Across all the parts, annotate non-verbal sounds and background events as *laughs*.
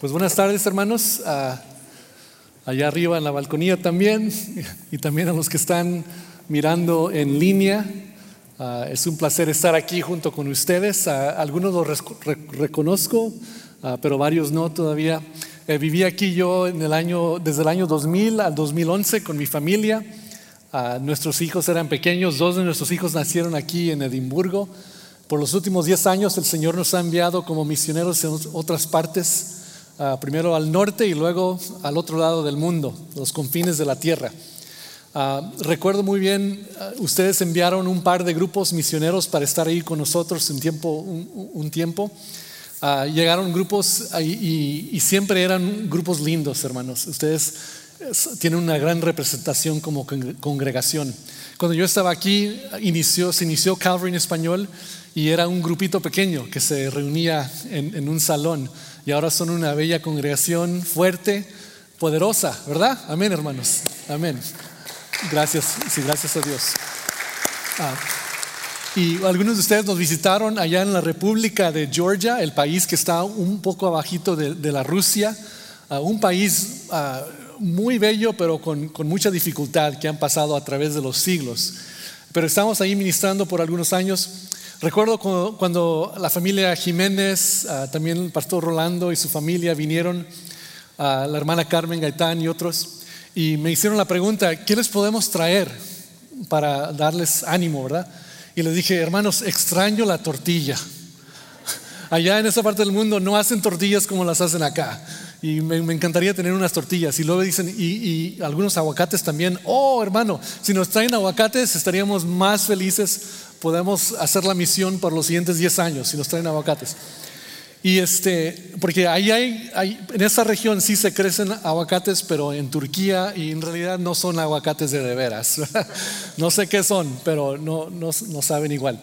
Pues buenas tardes, hermanos. Ah, allá arriba en la balconía también, y también a los que están mirando en línea. Ah, es un placer estar aquí junto con ustedes. Ah, algunos los reconozco, pero varios no todavía. Eh, viví aquí yo en el año, desde el año 2000 al 2011 con mi familia. nuestros hijos eran pequeños, dos de nuestros hijos nacieron aquí en Edimburgo. Por los últimos 10 años el Señor nos ha enviado como misioneros en otras partes Ah, primero al norte y luego al otro lado del mundo, los confines de la tierra. Ah, recuerdo muy bien, ah, ustedes enviaron un par de grupos misioneros para estar ahí con nosotros un tiempo. Un, tiempo. llegaron grupos y, siempre eran grupos lindos, hermanos. Ustedes tienen una gran representación como congregación. Cuando yo estaba aquí, inició, se inició Calvary en español y era un grupito pequeño que se reunía en un salón y ahora son una bella congregación fuerte, poderosa, ¿verdad? Amén, hermanos. Amén. Gracias, sí, gracias a Dios. Ah, y algunos de ustedes nos visitaron allá en la República de Georgia, el país que está un poco abajito de, la Rusia, ah, un país ah, muy bello, pero con, con mucha dificultad que han pasado a través de los siglos. Pero estamos ahí ministrando por algunos años Recuerdo cuando, la familia Jiménez, ah, también el pastor Rolando y su familia vinieron, a la hermana Carmen Gaitán y otros, y me hicieron la pregunta, ¿qué les podemos traer para darles ánimo, verdad? Y les dije, hermanos, extraño la tortilla. *laughs* Allá en esa parte del mundo no hacen tortillas como las hacen acá. Y me, encantaría tener unas tortillas. Y luego dicen, y, y, algunos aguacates también. Oh, hermano, si nos traen aguacates estaríamos más felices podemos hacer la misión por los siguientes 10 años si nos traen aguacates. Y este, porque ahí hay, en esa región sí se crecen aguacates, pero en Turquía y en realidad no son aguacates de de veras. *laughs* no sé qué son, pero no, no, saben igual.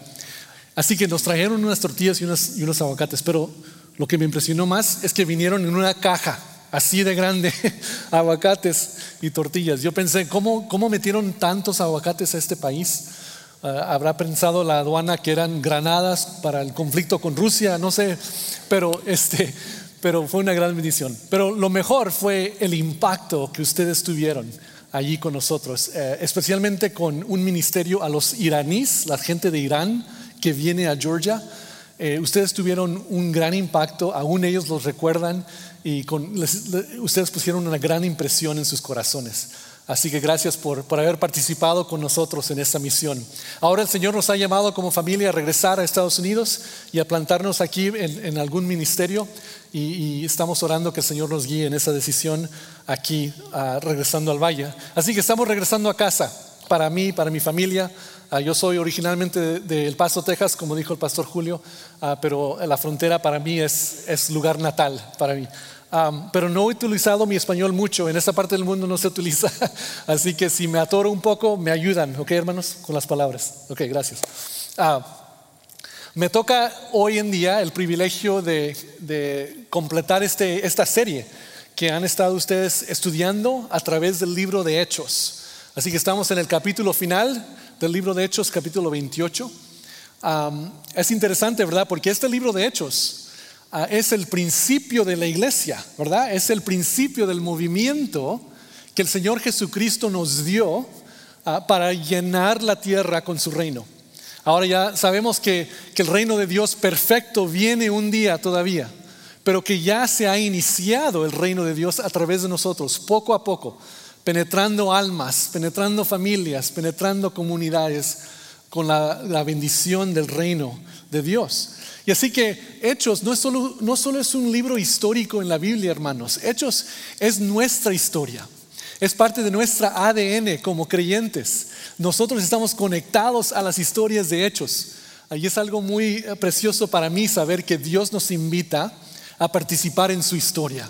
Así que nos trajeron unas tortillas y, unos, y unos aguacates, pero lo que me impresionó más es que vinieron en una caja así de grande, *laughs* aguacates y tortillas. Yo pensé, ¿cómo, ¿cómo metieron tantos aguacates a este país? Eh, habrá pensado la aduana que eran granadas para el conflicto con Rusia, no sé, pero, *laughs* este, pero fue una gran bendición. Pero lo mejor fue el impacto que ustedes tuvieron allí con nosotros, eh, especialmente con un ministerio a los iraníes, la gente de Irán que viene a Georgia. Eh, ustedes tuvieron un gran impacto, aún ellos los recuerdan y ustedes pusieron una gran impresión en sus corazones. Así que gracias por, haber participado con nosotros en esta misión. Ahora el Señor nos ha llamado como familia a regresar a Estados Unidos y a plantarnos aquí en, algún ministerio y, estamos orando que el Señor nos guíe en esa decisión aquí, regresando al valle. Así que estamos regresando a casa para mí, para mi familia. Ah, yo soy originalmente de, El Paso, Texas, como dijo el pastor Julio, ah, pero la frontera para mí es, es lugar natal para mí pero no he utilizado mi español mucho. En esta parte del mundo no se utiliza. *laughs* Así que si me atoro un poco, me ayudan, ¿ok, hermanos? Con las palabras. Ok, gracias. Ah, me toca hoy en día el privilegio de, completar este, esta serie que han estado ustedes estudiando a través del libro de Hechos. Así que estamos en el capítulo final del libro de Hechos, capítulo 28. es interesante, ¿verdad? Porque este libro de Hechos es el principio de la iglesia, ¿verdad? Es el principio del movimiento que el Señor Jesucristo nos dio ah, para llenar la tierra con su reino. Ahora ya sabemos que, que el reino de Dios perfecto viene un día todavía, pero que ya se ha iniciado el reino de Dios a través de nosotros, poco a poco, penetrando almas, penetrando familias, penetrando comunidades con la, la bendición del reino de Dios. Y así que Hechos no, es solo, no solo es un libro histórico en la Biblia, hermanos. Hechos es nuestra historia. Es parte de nuestra ADN como creyentes. Nosotros estamos conectados a las historias de Hechos. Ahí es algo muy eh, precioso para mí saber que Dios nos invita a participar en su historia.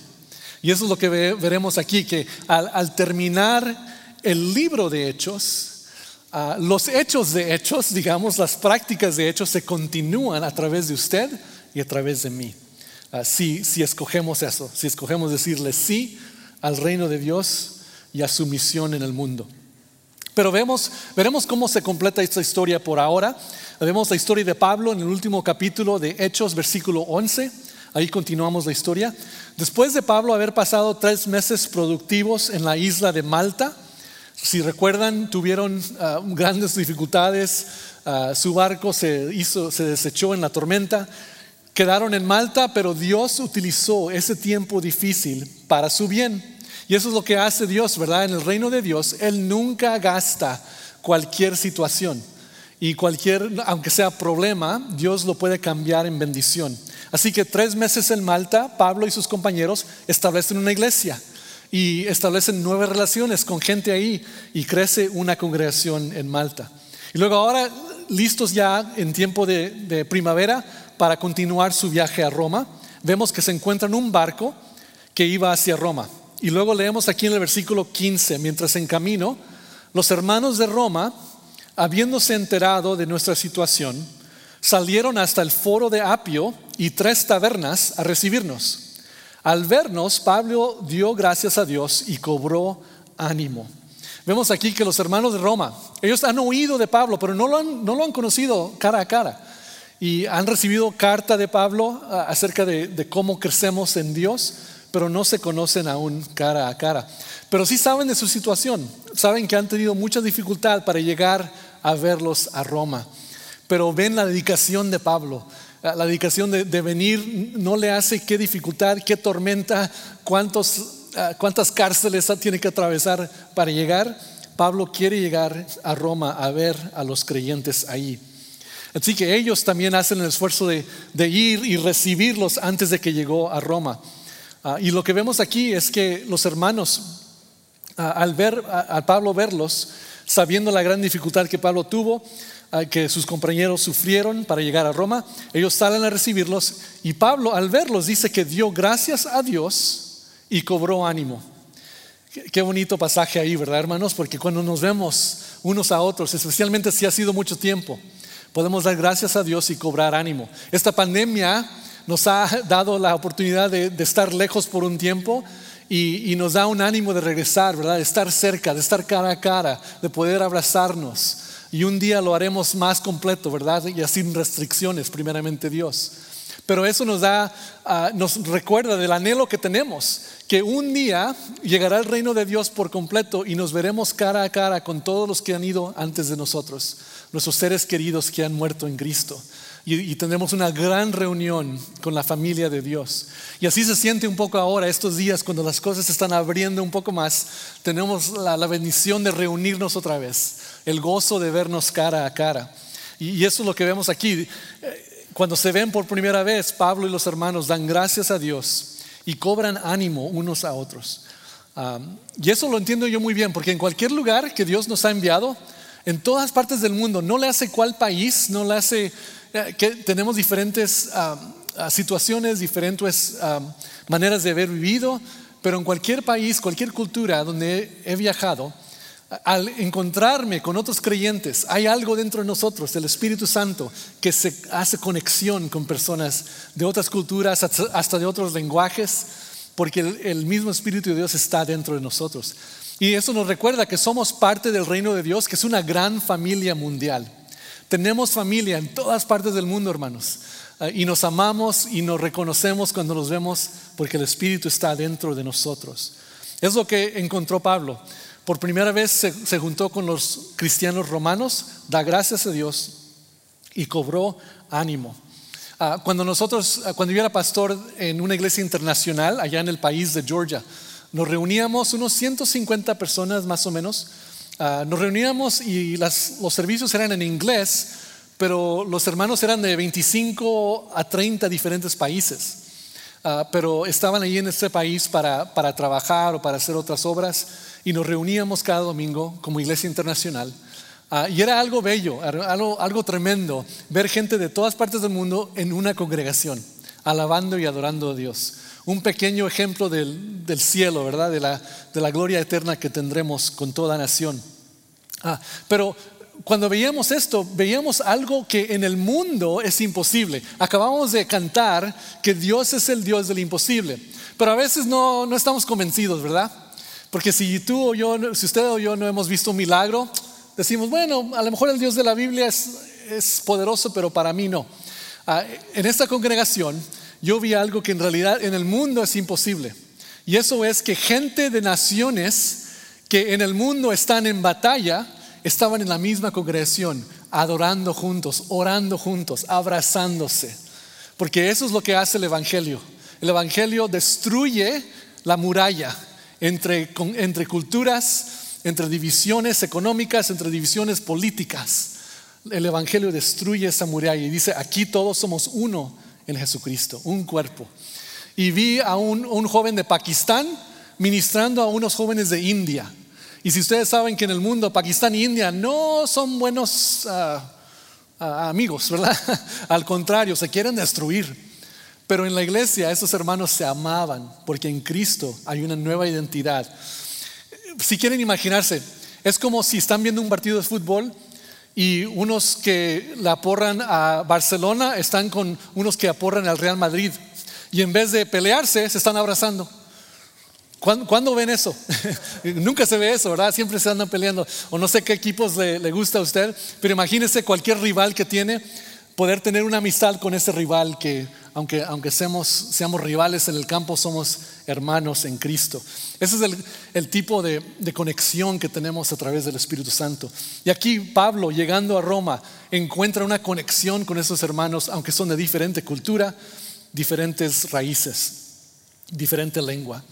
Y eso es lo que veremos aquí, que al terminar el libro de Hechos, Ah, los hechos de hechos, digamos, las prácticas de hechos se continúan a través de usted y a través de mí. Ah, si, escogemos eso, si escogemos decirle sí al reino de Dios y a su misión en el mundo. Pero vemos, veremos cómo se completa esta historia por ahora. Vemos la historia de Pablo en el último capítulo de Hechos, versículo 11. Ahí continuamos la historia. Después de Pablo haber pasado tres meses productivos en la isla de Malta, si recuerdan, tuvieron ah, grandes dificultades, ah, su barco se, se desechó en la tormenta, quedaron en Malta, pero Dios utilizó ese tiempo difícil para su bien. Y eso es lo que hace Dios, ¿verdad? En el reino de Dios, Él nunca gasta cualquier situación. Y cualquier, aunque sea problema, Dios lo puede cambiar en bendición. Así que tres meses en Malta, Pablo y sus compañeros establecen una iglesia y establecen nuevas relaciones con gente ahí y crece una congregación en Malta. Y luego ahora, listos ya en tiempo de, de primavera para continuar su viaje a Roma, vemos que se encuentran un barco que iba hacia Roma. Y luego leemos aquí en el versículo 15, mientras en camino, los hermanos de Roma, habiéndose enterado de nuestra situación, salieron hasta el foro de Apio y tres tabernas a recibirnos. Al vernos, Pablo dio gracias a Dios y cobró ánimo. Vemos aquí que los hermanos de Roma, ellos han oído de Pablo, pero no lo han, conocido cara a cara. Y han recibido carta de Pablo acerca de cómo crecemos en Dios, pero no se conocen aún cara a cara. Pero sí saben de su situación, saben que han tenido mucha dificultad para llegar a verlos a Roma pero ven la dedicación de Pablo. La dedicación de, venir no le hace qué dificultad, qué tormenta, cuántos, ah, cuántas cárceles tiene que atravesar para llegar. Pablo quiere llegar a Roma a ver a los creyentes ahí. Así que ellos también hacen el esfuerzo de, ir y recibirlos antes de que llegó a Roma. Ah, y lo que vemos aquí es que los hermanos, ah, al ver a Pablo verlos, sabiendo la gran dificultad que Pablo tuvo, que sus compañeros sufrieron para llegar a Roma, ellos salen a recibirlos y Pablo al verlos dice que dio gracias a Dios y cobró ánimo. Qué bonito pasaje ahí, ¿verdad, hermanos? Porque cuando nos vemos unos a otros, especialmente si ha sido mucho tiempo, podemos dar gracias a Dios y cobrar ánimo. Esta pandemia nos ha dado la oportunidad de, estar lejos por un tiempo y, y, nos da un ánimo de regresar, ¿verdad? De estar cerca, de estar cara a cara, de poder abrazarnos y un día lo haremos más completo, ¿verdad? Y sin restricciones, primeramente Dios. Pero eso nos da, ah, nos recuerda del anhelo que tenemos, que un día llegará el reino de Dios por completo y nos veremos cara a cara con todos los que han ido antes de nosotros, nuestros seres queridos que han muerto en Cristo. Y, tendremos una gran reunión con la familia de Dios. Y así se siente un poco ahora, estos días, cuando las cosas se están abriendo un poco más, tenemos la bendición de reunirnos otra vez el gozo de vernos cara a cara. Y, eso es lo que vemos aquí. Eh, cuando se ven por primera vez, Pablo y los hermanos dan gracias a Dios y cobran ánimo unos a otros. y eso lo entiendo yo muy bien, porque en cualquier lugar que Dios nos ha enviado, en todas partes del mundo, no le hace cuál país, no le hace eh, que tenemos diferentes situaciones, diferentes maneras de haber vivido, pero en cualquier país, cualquier cultura donde he viajado, al encontrarme con otros creyentes, hay algo dentro de nosotros, el Espíritu Santo, que se hace conexión con personas de otras culturas, hasta de otros lenguajes, porque el, mismo Espíritu de Dios está dentro de nosotros. Y eso nos recuerda que somos parte del reino de Dios, que es una gran familia mundial. Tenemos familia en todas partes del mundo, hermanos. Ah, y nos amamos y nos reconocemos cuando nos vemos porque el Espíritu está dentro de nosotros. Es lo que encontró Pablo. Por primera vez se, juntó con los cristianos romanos, da gracias a Dios y cobró ánimo. Ah, cuando nosotros, ah, cuando yo era pastor en una iglesia internacional allá en el país de Georgia, nos reuníamos unos 150 personas más o menos. Ah, nos reuníamos y los servicios eran en inglés, pero los hermanos eran de 25 a 30 diferentes países. pero estaban ahí en este país para, para trabajar o para hacer otras obras y nos reuníamos cada domingo como iglesia internacional. Ah, y era algo bello, algo, algo tremendo, ver gente de todas partes del mundo en una congregación, alabando y adorando a Dios. Un pequeño ejemplo del, del cielo, ¿verdad? De la, de la, gloria eterna que tendremos con toda nación. Ah, pero cuando veíamos esto, veíamos algo que en el mundo es imposible. Acabamos de cantar que Dios es el Dios del imposible, pero a veces no, no estamos convencidos, ¿verdad? Porque si tú o yo, si usted o yo no hemos visto un milagro, decimos, bueno, a lo mejor el Dios de la Biblia es, poderoso, pero para mí no. Ah, en esta congregación yo vi algo que en realidad en el mundo es imposible. Y eso es que gente de naciones que en el mundo están en batalla, estaban en la misma congregación, adorando juntos, orando juntos, abrazándose. Porque eso es lo que hace el Evangelio. El Evangelio destruye la muralla entre, entre culturas, entre divisiones económicas, entre divisiones políticas. El Evangelio destruye esa muralla y dice, aquí todos somos uno en Jesucristo, un cuerpo. Y vi a un, joven de Pakistán ministrando a unos jóvenes de India. Y si ustedes saben que en el mundo Pakistán e India no son buenos ah, ah, amigos, ¿verdad? *laughs* Al contrario, se quieren destruir. Pero en la iglesia esos hermanos se amaban porque en Cristo hay una nueva identidad. Si quieren imaginarse, es como si están viendo un partido de fútbol y unos que la aporran a Barcelona están con unos que aporran al Real Madrid. Y en vez de pelearse, se están abrazando. ¿Cuándo, ven eso? *laughs* Nunca se ve eso, ¿verdad? Siempre se andan peleando. O no sé qué equipos le, le gusta a usted, pero imagínese cualquier rival que tiene, poder tener una amistad con ese rival que, aunque, aunque seamos, seamos rivales en el campo, somos hermanos en Cristo. Ese es el, el tipo de, de, conexión que tenemos a través del Espíritu Santo. Y aquí Pablo, llegando a Roma, encuentra una conexión con esos hermanos, aunque son de diferente cultura, diferentes raíces, diferente lengua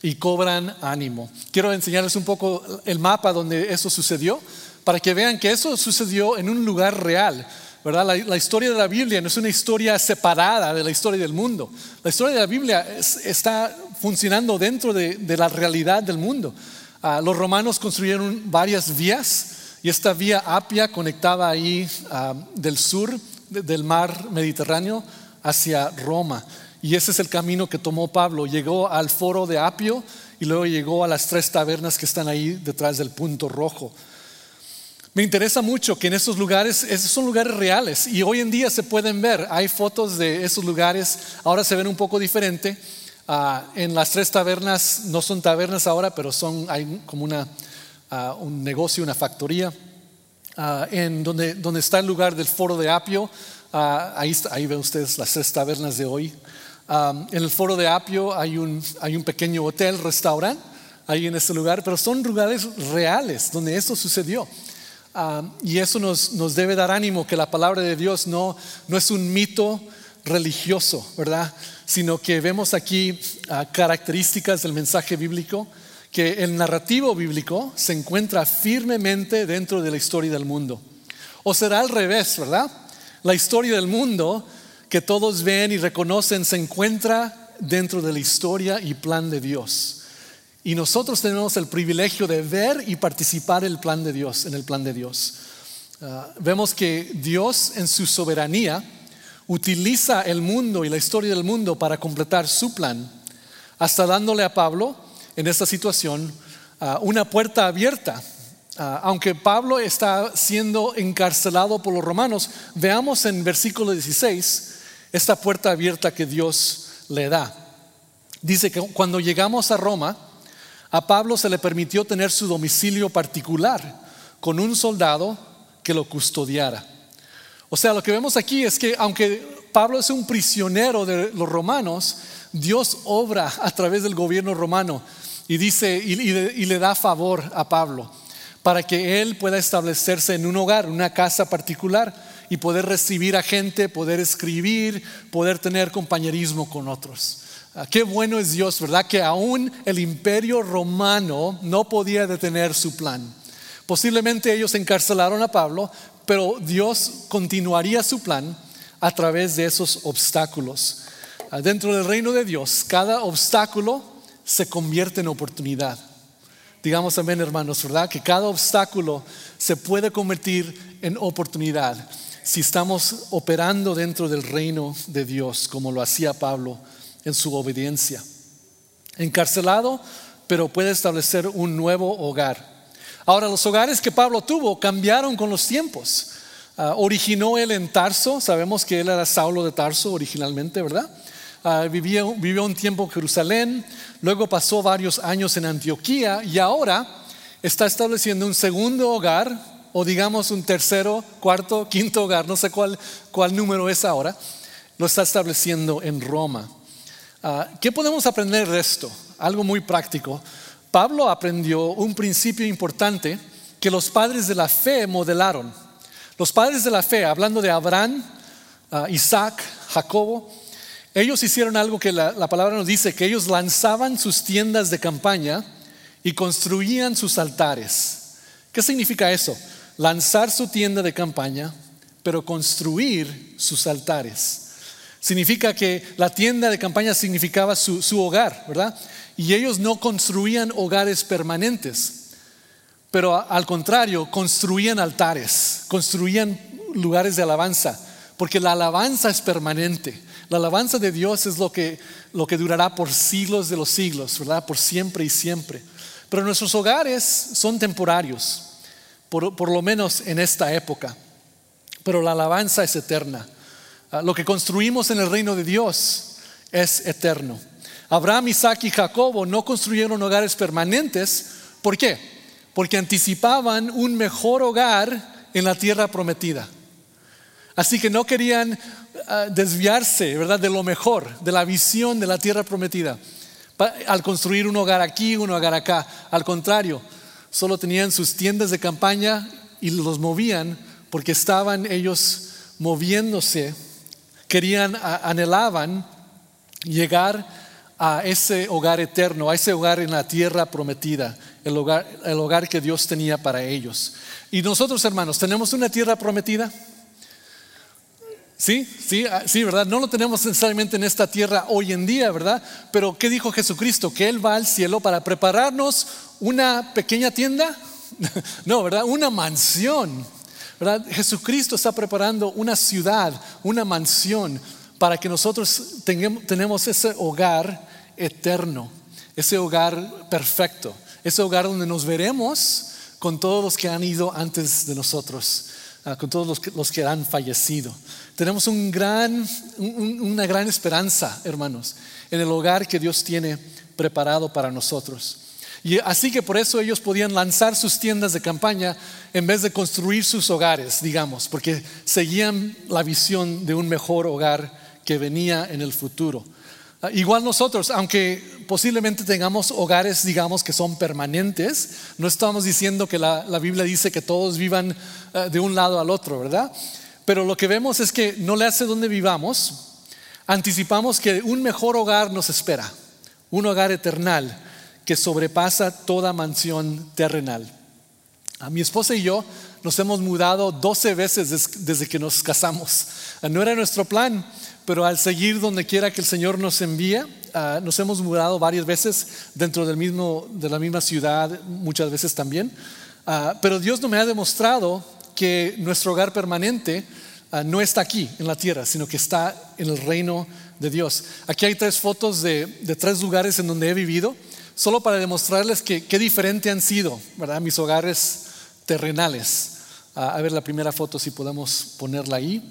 y cobran ánimo. Quiero enseñarles un poco el mapa donde eso sucedió, para que vean que eso sucedió en un lugar real. ¿Verdad? La, historia de la Biblia no es una historia separada de la historia del mundo. La historia de la Biblia está funcionando dentro de, la realidad del mundo. Ah, los romanos construyeron varias vías y esta vía Apia conectaba ahí ah, del sur del mar Mediterráneo hacia Roma. Y ese es el camino que tomó Pablo. Llegó al foro de Apio y luego llegó a las tres tabernas que están ahí detrás del punto rojo. Me interesa mucho que en esos lugares, esos son lugares reales y hoy en día se pueden ver, hay fotos de esos lugares, ahora se ven un poco diferente. Ah, en las tres tabernas, no son tabernas ahora, pero son, hay como una, ah, un negocio, una factoría, ah, en donde, donde está el lugar del foro de Apio, ahí, ahí ven ustedes las tres tabernas de hoy en el foro de Apio hay un, hay un pequeño hotel, restaurante, ahí en ese lugar, pero son lugares reales donde esto sucedió. Y eso nos, nos, debe dar ánimo que la palabra de Dios no, no es un mito religioso, ¿verdad? Sino que vemos aquí ah, características del mensaje bíblico, que el narrativo bíblico se encuentra firmemente dentro de la historia del mundo. O será al revés, ¿verdad? La historia del mundo que todos ven y reconocen se encuentra dentro de la historia y plan de Dios. Y nosotros tenemos el privilegio de ver y participar el plan de Dios, en el plan de Dios. Ah, vemos que Dios en su soberanía utiliza el mundo y la historia del mundo para completar su plan, hasta dándole a Pablo en esta situación ah, una puerta abierta. Ah, aunque Pablo está siendo encarcelado por los romanos, veamos en versículo 16 esta puerta abierta que Dios le da. Dice que cuando llegamos a Roma, a Pablo se le permitió tener su domicilio particular con un soldado que lo custodiara. O sea, lo que vemos aquí es que aunque Pablo es un prisionero de los romanos, Dios obra a través del gobierno romano y dice y, y, le da favor a Pablo para que él pueda establecerse en un hogar, una casa particular y poder recibir a gente, poder escribir, poder tener compañerismo con otros. Ah, qué bueno es Dios, ¿verdad? Que aún el imperio romano no podía detener su plan. Posiblemente ellos encarcelaron a Pablo, pero Dios continuaría su plan a través de esos obstáculos. Ah, dentro del reino de Dios, cada obstáculo se convierte en oportunidad. Digamos también, hermanos, ¿verdad? Que cada obstáculo se puede convertir en oportunidad si estamos operando dentro del reino de Dios, como lo hacía Pablo en su obediencia. Encarcelado, pero puede establecer un nuevo hogar. Ahora, los hogares que Pablo tuvo cambiaron con los tiempos. Ah, originó él en Tarso, sabemos que él era Saulo de Tarso originalmente, ¿verdad? Vivió, vivió un tiempo en Jerusalén, luego pasó varios años en Antioquía y ahora está estableciendo un segundo hogar o digamos un tercero, cuarto, quinto hogar, no sé cuál, cuál número es ahora, lo está estableciendo en Roma. Ah, ¿Qué podemos aprender de esto? Algo muy práctico. Pablo aprendió un principio importante que los padres de la fe modelaron. Los padres de la fe, hablando de Abraham, ah, Isaac, Jacobo, ellos hicieron algo que la, la, palabra nos dice, que ellos lanzaban sus tiendas de campaña y construían sus altares. ¿Qué significa eso? Lanzar su tienda de campaña, pero construir sus altares. Significa que la tienda de campaña significaba su, su hogar, ¿verdad? Y ellos no construían hogares permanentes, pero al contrario, construían altares, construían lugares de alabanza, porque la alabanza es permanente. La alabanza de Dios es lo que, lo que durará por siglos de los siglos, ¿verdad? Por siempre y siempre. Pero nuestros hogares son temporarios, por, por lo menos en esta época. Pero la alabanza es eterna. Ah, lo que construimos en el reino de Dios es eterno. Abraham, Isaac y Jacobo no construyeron hogares permanentes. ¿Por qué? Porque anticipaban un mejor hogar en la tierra prometida. Así que no querían ah, desviarse, ¿verdad? De lo mejor, de la visión de la tierra prometida. Al construir un hogar aquí, un hogar acá. Al contrario, solo tenían sus tiendas de campaña y los movían porque estaban ellos moviéndose, querían, anhelaban llegar a ese hogar eterno, a ese hogar en la tierra prometida, el hogar, el hogar que Dios tenía para ellos. Y nosotros, hermanos, ¿tenemos una tierra prometida? Sí, sí, ah, sí, ¿verdad? No lo tenemos necesariamente en esta tierra hoy en día, ¿verdad? Pero ¿qué dijo Jesucristo? Que Él va al cielo para prepararnos una pequeña tienda. *laughs* No, ¿verdad? Una mansión. Jesucristo está preparando una ciudad, una mansión, para que nosotros tengamos, tenemos ese hogar eterno, ese hogar perfecto, ese hogar donde nos veremos con todos los que han ido antes de nosotros, ah, con todos los que han fallecido. Tenemos un una gran esperanza, hermanos, en el hogar que Dios tiene preparado para nosotros. Y así que por eso ellos podían lanzar sus tiendas de campaña en vez de construir sus hogares, digamos, porque seguían la visión de un mejor hogar que venía en el futuro. Ah, igual nosotros, aunque posiblemente tengamos hogares, digamos, que son permanentes, no estamos diciendo que la, Biblia dice que todos vivan uh, de un lado al otro, ¿verdad? Pero lo que vemos es que no le hace donde vivamos, anticipamos que un mejor hogar nos espera, un hogar eternal que sobrepasa toda mansión terrenal. A mi esposa y yo nos hemos mudado 12 veces desde que nos casamos. No era nuestro plan, pero al seguir donde quiera que el Señor nos envía, ah, nos hemos mudado varias veces dentro del mismo, de la misma ciudad, muchas veces también. Ah, pero Dios no me ha demostrado que nuestro hogar permanente ah, no está aquí en la tierra, sino que está en el reino de Dios. Aquí hay tres fotos de, tres lugares en donde he vivido, solo para demostrarles que qué diferente han sido, ¿verdad? Mis hogares terrenales. Ah, a ver la primera foto si podemos ponerla ahí.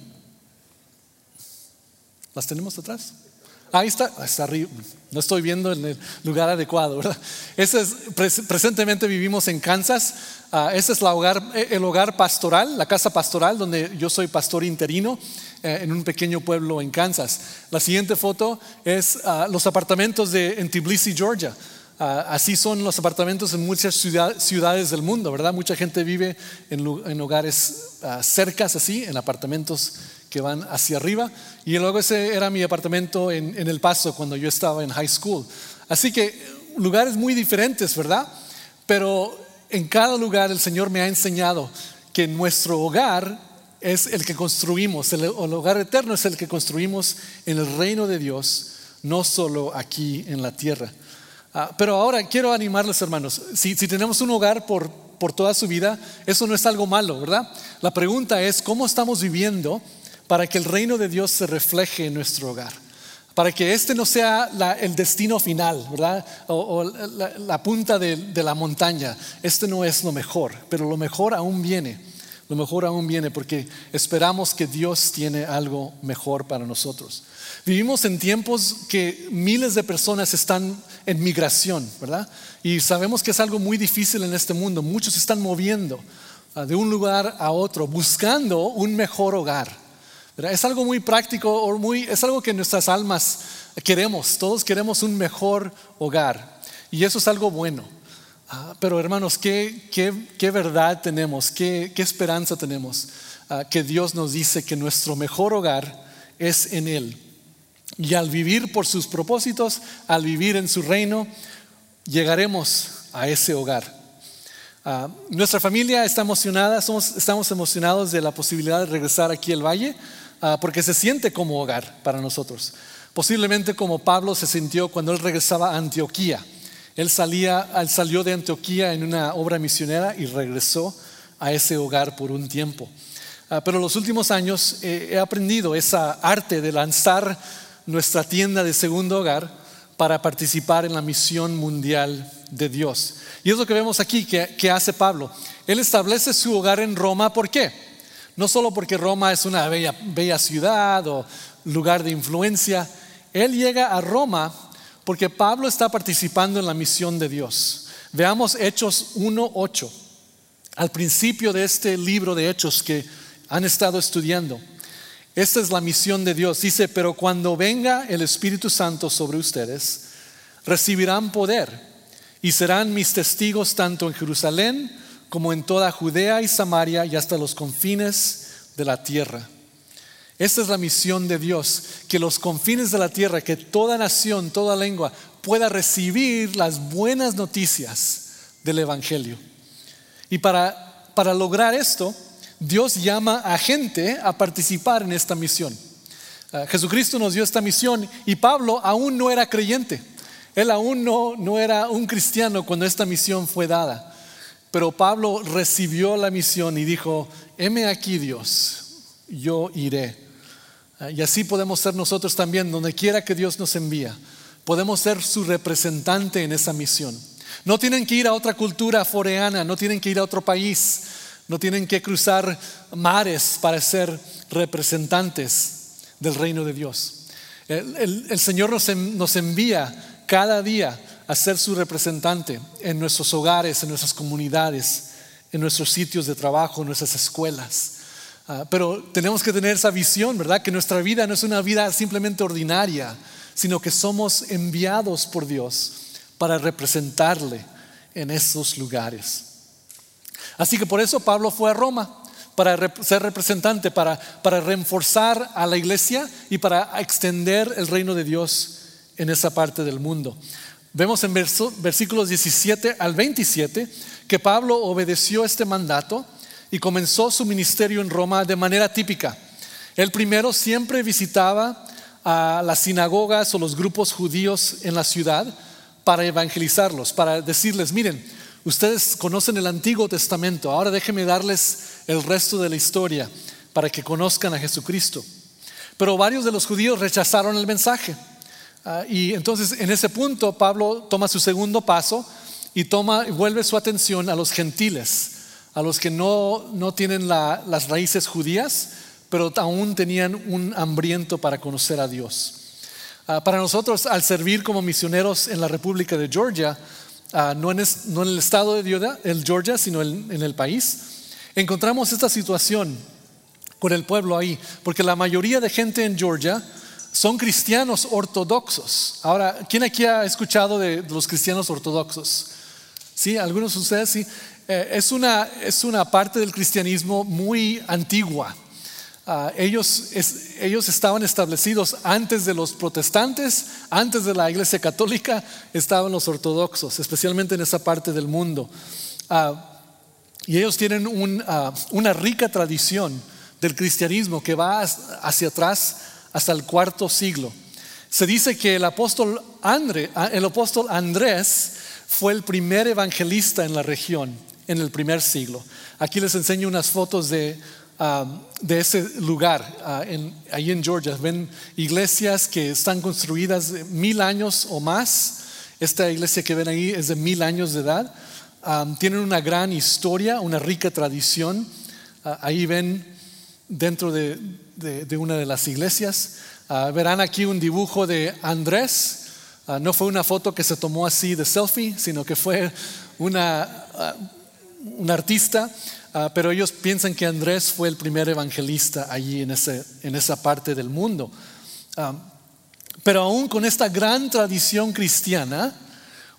¿Las tenemos atrás? Ahí está, está arriba. No estoy viendo en el lugar adecuado, ¿verdad? Ese es, presentemente vivimos en Kansas. Uh, ese es la hogar, eh, el hogar pastoral, la casa pastoral, donde yo soy pastor interino eh, en un pequeño pueblo en Kansas. La siguiente foto es uh, los apartamentos de, en Tbilisi, Georgia. Uh, así son los apartamentos en muchas ciudades del mundo, ¿verdad? Mucha gente vive en, en hogares cercas así, en apartamentos que van hacia arriba. Y luego ese era mi apartamento en, El Paso cuando yo estaba en high school. Así que lugares muy diferentes, ¿verdad? Pero en cada lugar el Señor me ha enseñado que nuestro hogar es el que construimos, el, hogar eterno es el que construimos en el reino de Dios, no solo aquí en la tierra. Ah, pero ahora quiero animarles, hermanos, si, tenemos un hogar por, por toda su vida, eso no es algo malo, ¿verdad? La pregunta es, ¿cómo estamos viviendo? para que el reino de Dios se refleje en nuestro hogar. Para que este no sea el destino final, ¿verdad? O, la, punta de, de la montaña. Este no es lo mejor, pero lo mejor aún viene. Lo mejor aún viene porque esperamos que Dios tiene algo mejor para nosotros. Vivimos en tiempos que miles de personas están en migración, ¿verdad? Y sabemos que es algo muy difícil en este mundo. Muchos están moviendo ah, de un lugar a otro, buscando un mejor hogar Es algo muy práctico, o muy, es algo que nuestras almas queremos. Todos queremos un mejor hogar. Y eso es algo bueno. Ah, pero hermanos, ¿qué, verdad tenemos? ¿Qué, esperanza tenemos? Ah, que Dios nos dice que nuestro mejor hogar es en Él. Y al vivir por sus propósitos, al vivir en su reino, llegaremos a ese hogar. Ah, nuestra familia está emocionada, estamos emocionados de la posibilidad de regresar aquí al valle, porque se siente como hogar para nosotros. Posiblemente como Pablo se sintió cuando él regresaba a Antioquía. Él, salía, salió de Antioquía en una obra misionera y regresó a ese hogar por un tiempo. Ah, pero en los últimos años eh, he aprendido esa arte de lanzar nuestra tienda de segundo hogar para participar en la misión mundial de Dios. Y es lo que vemos aquí que, hace Pablo. Él establece su hogar en Roma, ¿por qué? No solo porque Roma es una bella, bella ciudad o lugar de influencia, él llega a Roma porque Pablo está participando en la misión de Dios. Veamos Hechos 1.8, al principio de este libro de Hechos que han estado estudiando. Esta es la misión de Dios. Dice, pero cuando venga el Espíritu Santo sobre ustedes, recibirán poder y serán mis testigos tanto en Jerusalén como en toda Judea y Samaria y hasta los confines de la tierra. Esta es la misión de Dios, que los confines de la tierra, que toda nación, toda lengua pueda recibir las buenas noticias del Evangelio. Y para, para lograr esto, Dios llama a gente a participar en esta misión. Ah, Jesucristo nos dio esta misión y Pablo aún no era creyente. Él aún no, no era un cristiano cuando esta misión fue dada. Pero Pablo recibió la misión y dijo, heme aquí Dios, yo iré. Ah, y así podemos ser nosotros también, donde quiera que Dios nos envía. Podemos ser su representante en esa misión. No tienen que ir a otra cultura foreana, no tienen que ir a otro país, no tienen que cruzar mares para ser representantes del reino de Dios. El, Señor nos, nos envía cada día a ser su representante en nuestros hogares, en nuestras comunidades, en nuestros sitios de trabajo, en nuestras escuelas. Ah, pero tenemos que tener esa visión, ¿verdad? Que nuestra vida no es una vida simplemente ordinaria, sino que somos enviados por Dios para representarle en esos lugares. Así que por eso Pablo fue a Roma, para ser representante, para, para reforzar a la iglesia y para extender el reino de Dios en esa parte del mundo. Vemos en versículos 17 al 27 que Pablo obedeció este mandato y comenzó su ministerio en Roma de manera típica. El primero siempre visitaba a las sinagogas o los grupos judíos en la ciudad para evangelizarlos, para decirles, miren, ustedes conocen el Antiguo Testamento, ahora déjenme darles el resto de la historia para que conozcan a Jesucristo. Pero varios de los judíos rechazaron el mensaje. Ah, y entonces en ese punto Pablo toma su segundo paso y toma, vuelve su atención a los gentiles, a los que no, no tienen las raíces judías, pero aún tenían un hambriento para conocer a Dios. Ah, para nosotros, al servir como misioneros en la República de Georgia, ah, no, en en el estado de Georgia, sino en el país, encontramos esta situación con el pueblo ahí, porque la mayoría de gente en Georgia son cristianos ortodoxos. Ahora, ¿quién aquí ha escuchado de los cristianos ortodoxos? Sí, algunos de ustedes sí. Eh, es, una, es una parte del cristianismo muy antigua. Ah, ellos, ellos estaban establecidos antes de los protestantes, antes de la iglesia católica, estaban los ortodoxos, especialmente en esa parte del mundo. Ah, y ellos tienen ah, una rica tradición del cristianismo que va hacia atrás hasta el cuarto siglo. Se dice que el apóstol, el apóstol Andrés fue el primer evangelista en la región en el primer siglo. Aquí les enseño unas fotos de, um, de ese lugar, uh, ahí en Georgia. Ven iglesias que están construidas mil años o más. Esta iglesia que ven ahí es de mil años de edad. Um, tienen una gran historia, una rica tradición. Uh, ahí ven dentro de, una de las iglesias. Ah, verán aquí un dibujo de Andrés. Ah, no fue una foto que se tomó así de selfie, sino que fue una, ah, un artista ah, pero ellos piensan que Andrés fue el primer evangelista allí en, ese, en esa parte del mundo. Ah, pero aún con esta gran tradición cristiana,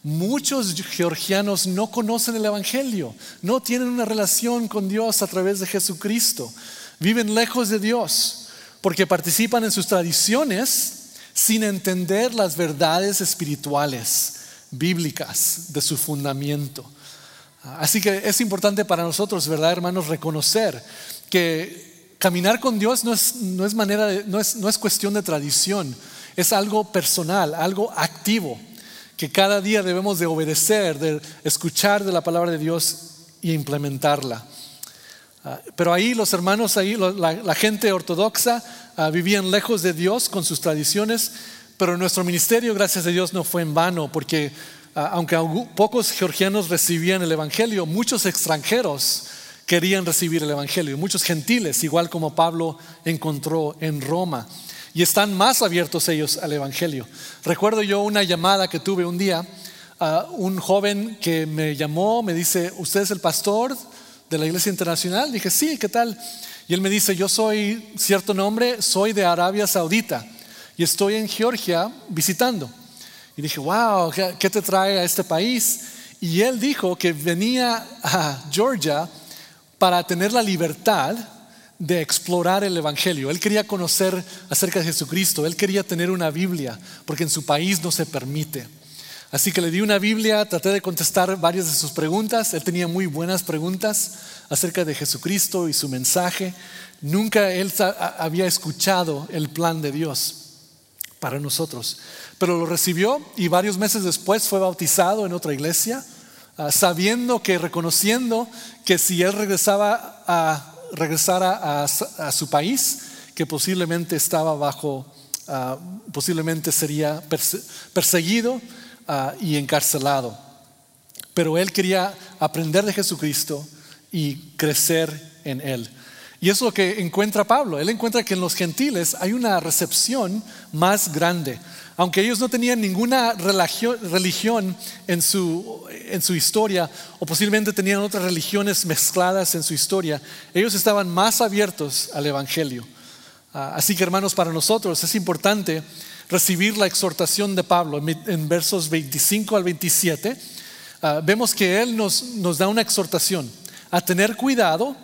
muchos georgianos no conocen el Evangelio, no tienen una relación con Dios a través de Jesucristo, viven lejos de Dios porque participan en sus tradiciones sin entender las verdades espirituales, bíblicas, de su fundamento. Así que es importante para nosotros, ¿verdad, hermanos?, reconocer que caminar con Dios no es, no es manera no, es, no es cuestión de tradición, es algo personal, algo activo, que cada día debemos de obedecer, de escuchar de la palabra de Dios y implementarla. Ah, pero ahí los hermanos, ahí la, gente ortodoxa ah, vivían lejos de Dios con sus tradiciones, pero nuestro ministerio, gracias a Dios, no fue en vano, porque aunque pocos georgianos recibían el Evangelio, muchos extranjeros querían recibir el Evangelio, muchos gentiles, igual como Pablo encontró en Roma, y están más abiertos ellos al Evangelio. Recuerdo yo una llamada que tuve un día, a un joven que me llamó, me dice, ¿usted es el pastor? de la Iglesia Internacional? Dije, sí, ¿qué tal? Y él me dice, yo soy cierto nombre, soy de Arabia Saudita y estoy en Georgia visitando. Y dije, wow, ¿qué te trae a este país? Y él dijo que venía a Georgia para tener la libertad de explorar el Evangelio. Él quería conocer acerca de Jesucristo, él quería tener una Biblia, porque en su país no se permite. Así que le di una Biblia, traté de contestar varias de sus preguntas. Él tenía muy buenas preguntas acerca de Jesucristo y su mensaje. Nunca él había escuchado el plan de Dios para nosotros, pero lo recibió y varios meses después fue bautizado en otra iglesia, ah, sabiendo que, reconociendo que si él regresaba a, regresara a, su país, que posiblemente estaba bajo, ah, posiblemente sería perseguido Ah, y encarcelado. Pero él quería aprender de Jesucristo y crecer en él. Y eso es lo que encuentra Pablo. Él encuentra que en los gentiles hay una recepción más grande. Aunque ellos no tenían ninguna religión en su, en su historia, o posiblemente tenían otras religiones mezcladas en su historia, ellos estaban más abiertos al Evangelio. Ah, así que hermanos, para nosotros es importante recibir la exhortación de Pablo en versos 25 al 27, ah, vemos que él nos, nos da una exhortación a tener cuidado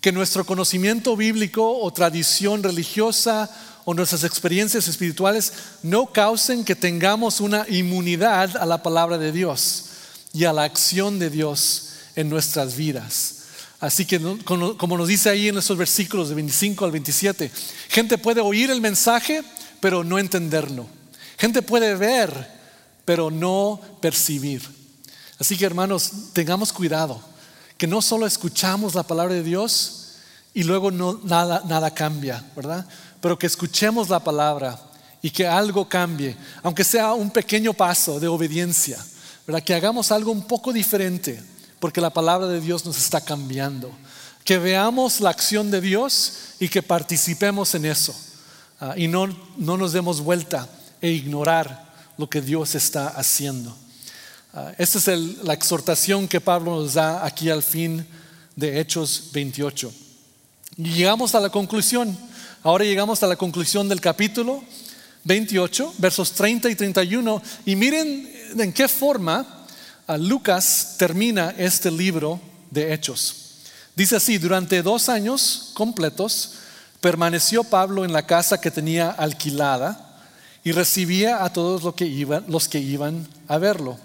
que nuestro conocimiento bíblico o tradición religiosa nuestras experiencias espirituales no causen que tengamos una inmunidad a la palabra de Dios y a la acción de Dios en nuestras vidas. Así que como nos dice ahí en esos versículos de 25 al 27, gente puede oír el mensaje, pero no entenderlo. Gente puede ver, pero no percibir. Así que hermanos, tengamos cuidado, que no solo escuchamos la palabra de Dios y luego nada, nada cambia, ¿verdad? Pero que escuchemos la palabra y que algo cambie, aunque sea un pequeño paso de obediencia, ¿verdad? Que hagamos algo un poco diferente, porque la palabra de Dios nos está cambiando. Que veamos la acción de Dios y que participemos en eso. Ah, y no, nos demos vuelta e ignorar lo que Dios está haciendo. Uh, esta es la exhortación que Pablo nos da aquí al fin de Hechos 28. Y llegamos a la conclusión. Ahora llegamos a la conclusión del capítulo 28, versos 30 y 31. Y miren en qué forma Lucas termina este libro de Hechos. Dice así, durante dos años completos, Permaneció Pablo en la casa que tenía alquilada y recibía a todos los que iban, los que iban a verlo.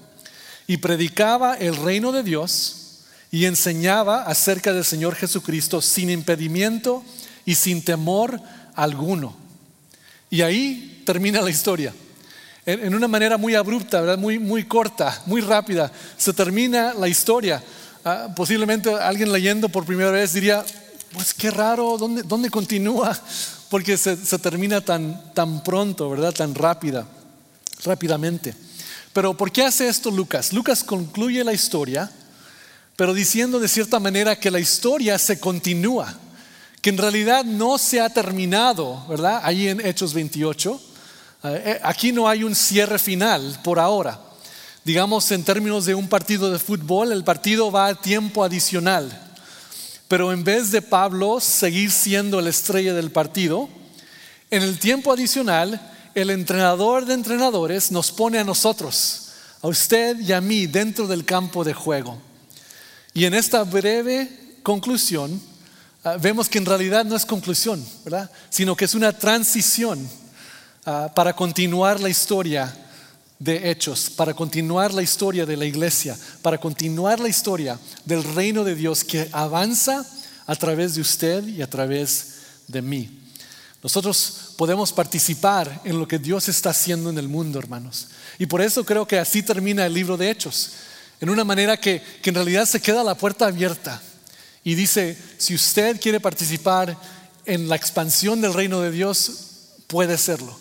Y predicaba el reino de Dios y enseñaba acerca del Señor Jesucristo sin impedimento y sin temor alguno. Y ahí termina la historia. En, una manera muy abrupta, Muy, muy corta, muy rápida, se termina la historia. Ah, posiblemente alguien leyendo por primera vez diría, pues qué raro, ¿dónde, dónde continúa? Porque se, termina tan, tan pronto, ¿verdad? Tan rápida, rápidamente. Pero ¿por qué hace esto Lucas? Lucas concluye la historia, pero diciendo de cierta manera que la historia se continúa, que en realidad no se ha terminado, ¿verdad? Ahí en Hechos 28. Eh, eh, aquí no hay un cierre final por ahora. Digamos en términos de un partido de fútbol, el partido va a tiempo adicional. Pero en vez de Pablo seguir siendo la estrella del partido, en el tiempo adicional, el entrenador de entrenadores nos pone a nosotros, a usted y a mí, dentro del campo de juego. Y en esta breve conclusión, ah, vemos que en realidad no es conclusión, ¿verdad? Sino que es una transición ah, para continuar la historia de hechos, para continuar la historia de la iglesia, para continuar la historia del reino de Dios que avanza a través de usted y a través de mí. Nosotros podemos participar en lo que Dios está haciendo en el mundo, hermanos. Y por eso creo que así termina el libro de Hechos, en una manera que, que en realidad se queda la puerta abierta y dice, si usted quiere participar en la expansión del reino de Dios, puede serlo.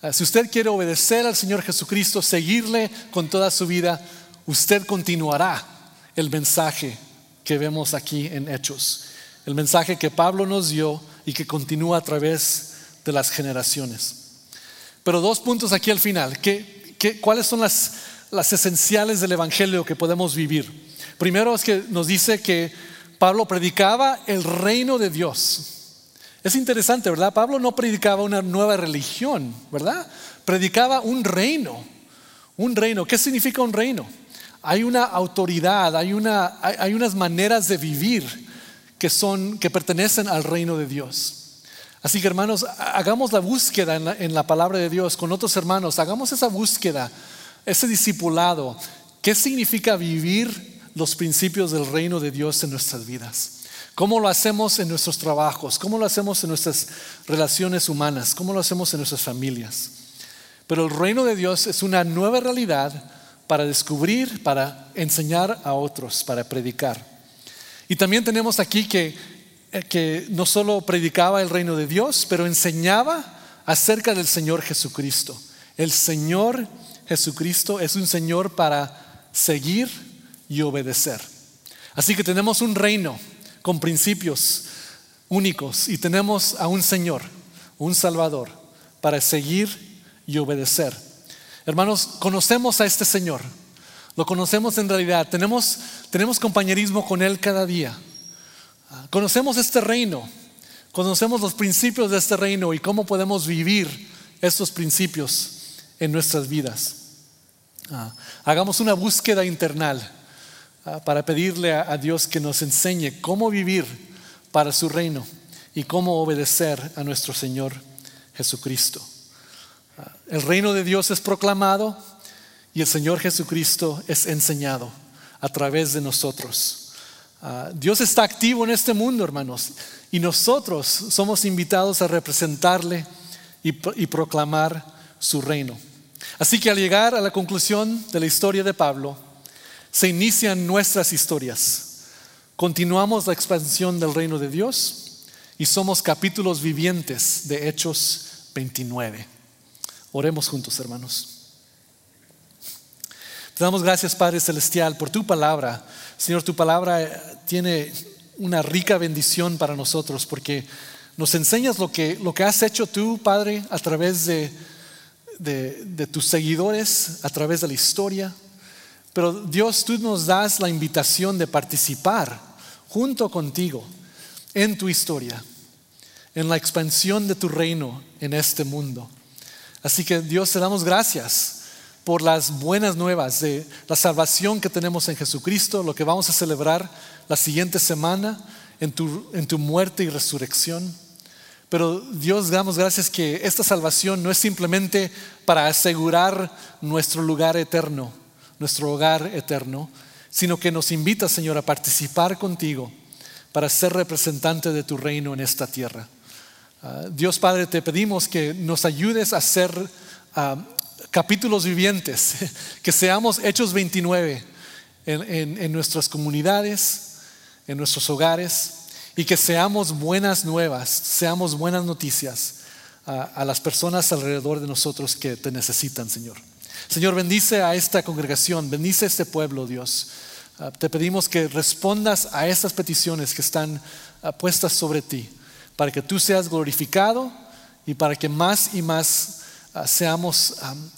Ah, si usted quiere obedecer al Señor Jesucristo, seguirle con toda su vida, usted continuará el mensaje que vemos aquí en Hechos. El mensaje que Pablo nos dio y que continúa a través de las generaciones. Pero dos puntos aquí al final. cuáles son las, las esenciales del Evangelio que podemos vivir? Primero es que nos dice que Pablo predicaba el reino de Dios. Es interesante, ¿verdad? Pablo no predicaba una nueva religión, ¿verdad? Predicaba un reino. Un reino. ¿Qué significa un reino? Hay una autoridad, hay, una, hay, unas maneras de vivir que, son, que pertenecen al reino de Dios. Así que hermanos, hagamos la búsqueda en la, en la palabra de Dios con otros hermanos, hagamos esa búsqueda, ese discipulado. ¿Qué significa vivir los principios del reino de Dios en nuestras vidas? ¿Cómo lo hacemos en nuestros trabajos? ¿Cómo lo hacemos en nuestras relaciones humanas? ¿Cómo lo hacemos en nuestras familias? Pero el reino de Dios es una nueva realidad para descubrir, para enseñar a otros, para predicar. Y también tenemos aquí que, eh, que no solo predicaba el reino de Dios, pero enseñaba acerca del Señor Jesucristo. El Señor Jesucristo es un Señor para seguir y obedecer. Así que tenemos un reino con principios únicos y tenemos a un Señor, un Salvador, para seguir y obedecer. Hermanos, conocemos a este Señor, lo conocemos en realidad, tenemos, tenemos compañerismo con Él cada día, conocemos este reino, conocemos los principios de este reino y cómo podemos vivir estos principios en nuestras vidas. Ah, hagamos una búsqueda internal para pedirle a, Dios que nos enseñe cómo vivir para su reino y cómo obedecer a nuestro Señor Jesucristo. Ah, el reino de Dios es proclamado y el Señor Jesucristo es enseñado a través de nosotros. Ah, Dios está activo en este mundo, hermanos, y nosotros somos invitados a representarle y proclamar su reino. Así que al llegar a la conclusión de la historia de Pablo, se inician nuestras historias. Continuamos la expansión del reino de Dios y somos capítulos vivientes de Hechos 29. Oremos juntos, hermanos. Te damos gracias, Padre Celestial, por tu palabra. Señor, tu palabra tiene una rica bendición para nosotros porque nos enseñas lo que, lo que has hecho tú, Padre, a través de, de tus seguidores, a través de la historia. Pero Dios, tú nos das la invitación de participar junto contigo en tu historia, en la expansión de tu reino en este mundo. Así que Dios, te damos gracias por las buenas nuevas de la salvación que tenemos en Jesucristo, lo que vamos a celebrar la siguiente semana en tu, en tu muerte y resurrección. Pero Dios, damos gracias que esta salvación no es simplemente para asegurar nuestro lugar eterno, nuestro hogar eterno, sino que nos invita, Señor, a participar contigo para ser representante de tu reino en esta tierra. Ah, Dios Padre, te pedimos que nos ayudes a ser ah, capítulos vivientes, *laughs* que seamos hechos 29 en, nuestras comunidades, en nuestros hogares, y que seamos buenas nuevas, seamos buenas noticias a las personas alrededor de nosotros que te necesitan, Señor. Señor, bendice a esta congregación, bendice a este pueblo, Dios. Ah, te pedimos que respondas a estas peticiones que están ah, puestas sobre ti, para que tú seas glorificado y para que más y más ah, seamos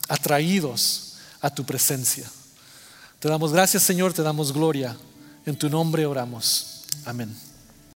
atraídos a tu presencia. Te damos gracias, Señor, te damos gloria. En tu nombre oramos. Amén.